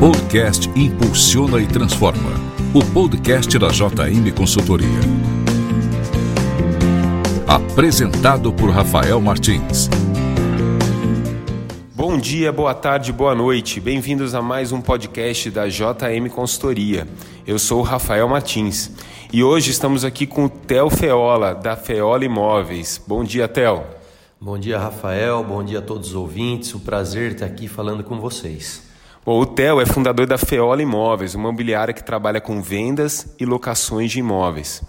podcast Impulsiona e Transforma, o podcast da JM Consultoria. Apresentado por Rafael Martins. Bom dia, boa tarde, boa noite. Bem-vindos a mais um podcast da JM Consultoria. Eu sou o Rafael Martins e hoje estamos aqui com o Theo Feola, da Feola Imóveis. Bom dia, Theo. Bom dia, Rafael. Bom dia a todos os ouvintes. O prazer estar aqui falando com vocês. Bom, o Theo é fundador da Feola Imóveis, uma imobiliária que trabalha com vendas e locações de imóveis.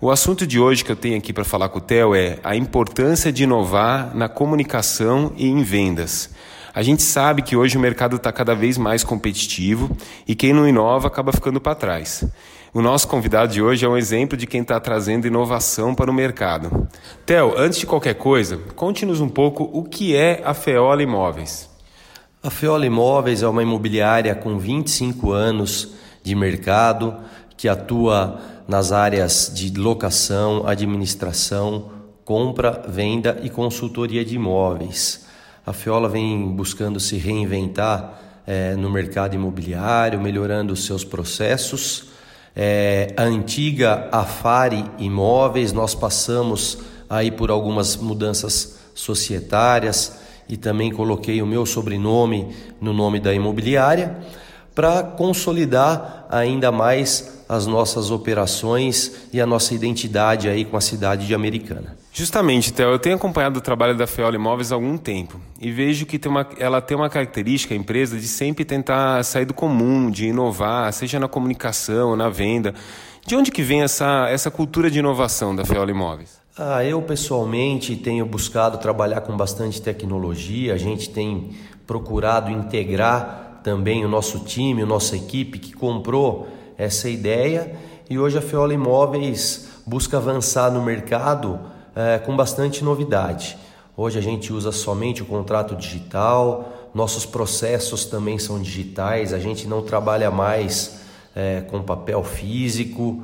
O assunto de hoje que eu tenho aqui para falar com o Theo é a importância de inovar na comunicação e em vendas. A gente sabe que hoje o mercado está cada vez mais competitivo e quem não inova acaba ficando para trás. O nosso convidado de hoje é um exemplo de quem está trazendo inovação para o mercado. Theo, antes de qualquer coisa, conte-nos um pouco o que é a Feola Imóveis. A Feola Imóveis é uma imobiliária com 25 anos de mercado que atua nas áreas de locação, administração, compra, venda e consultoria de imóveis. A Feola vem buscando se reinventar é, no mercado imobiliário, melhorando os seus processos é, a antiga Afari Imóveis, nós passamos aí por algumas mudanças societárias e também coloquei o meu sobrenome no nome da imobiliária para consolidar ainda mais as nossas operações e a nossa identidade aí com a cidade de Americana. Justamente, Theo, eu tenho acompanhado o trabalho da Feola Imóveis há algum tempo e vejo que tem uma, ela tem uma característica, a empresa, de sempre tentar sair do comum, de inovar, seja na comunicação, na venda. De onde que vem essa, essa cultura de inovação da Feola Imóveis? Ah, eu pessoalmente tenho buscado trabalhar com bastante tecnologia, a gente tem procurado integrar também o nosso time, a nossa equipe que comprou essa ideia e hoje a Feola Imóveis busca avançar no mercado é, com bastante novidade. Hoje a gente usa somente o contrato digital, nossos processos também são digitais, a gente não trabalha mais é, com papel físico.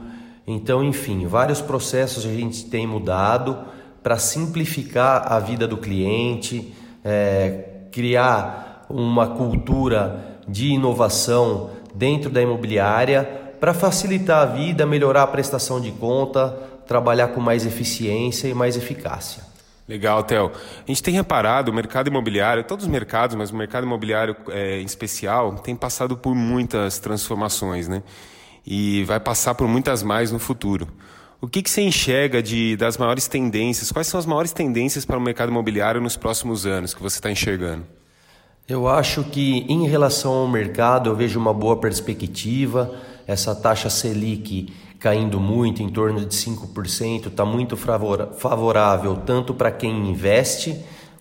Então, enfim, vários processos a gente tem mudado para simplificar a vida do cliente, é, criar uma cultura de inovação dentro da imobiliária para facilitar a vida, melhorar a prestação de conta, trabalhar com mais eficiência e mais eficácia. Legal, Theo. A gente tem reparado, o mercado imobiliário, todos os mercados, mas o mercado imobiliário é, em especial, tem passado por muitas transformações, né? E vai passar por muitas mais no futuro. O que, que você enxerga de, das maiores tendências? Quais são as maiores tendências para o mercado imobiliário nos próximos anos que você está enxergando? Eu acho que, em relação ao mercado, eu vejo uma boa perspectiva. Essa taxa Selic caindo muito, em torno de 5%, está muito favorável tanto para quem investe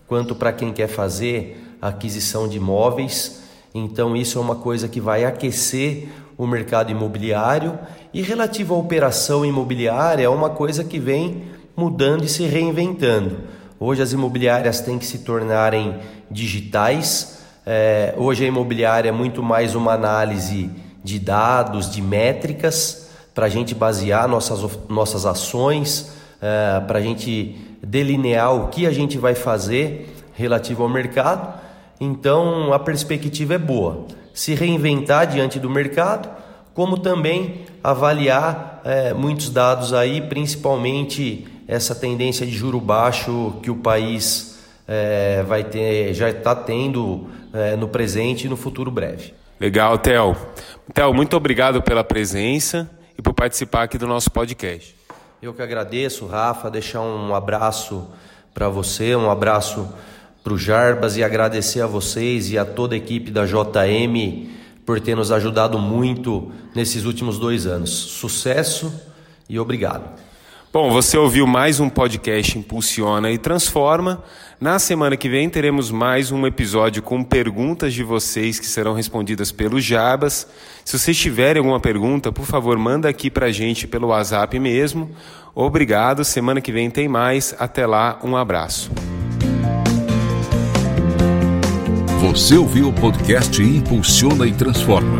quanto para quem quer fazer aquisição de imóveis. Então, isso é uma coisa que vai aquecer o mercado imobiliário. E relativo à operação imobiliária, é uma coisa que vem mudando e se reinventando. Hoje, as imobiliárias têm que se tornarem digitais. É, hoje, a imobiliária é muito mais uma análise de dados, de métricas para a gente basear nossas, nossas ações, é, para a gente delinear o que a gente vai fazer relativo ao mercado. Então a perspectiva é boa. Se reinventar diante do mercado, como também avaliar é, muitos dados aí, principalmente essa tendência de juro baixo que o país é, vai ter, já está tendo é, no presente e no futuro breve. Legal, Theo. Theo, muito obrigado pela presença e por participar aqui do nosso podcast. Eu que agradeço, Rafa, deixar um abraço para você, um abraço para o Jarbas e agradecer a vocês e a toda a equipe da JM por ter nos ajudado muito nesses últimos dois anos. Sucesso e obrigado. Bom, você ouviu mais um podcast Impulsiona e Transforma. Na semana que vem teremos mais um episódio com perguntas de vocês que serão respondidas pelo Jabas. Se vocês tiverem alguma pergunta, por favor, manda aqui pra gente pelo WhatsApp mesmo. Obrigado. Semana que vem tem mais. Até lá, um abraço. Você ouviu o podcast Impulsiona e Transforma.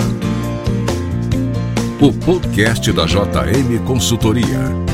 O podcast da JM Consultoria.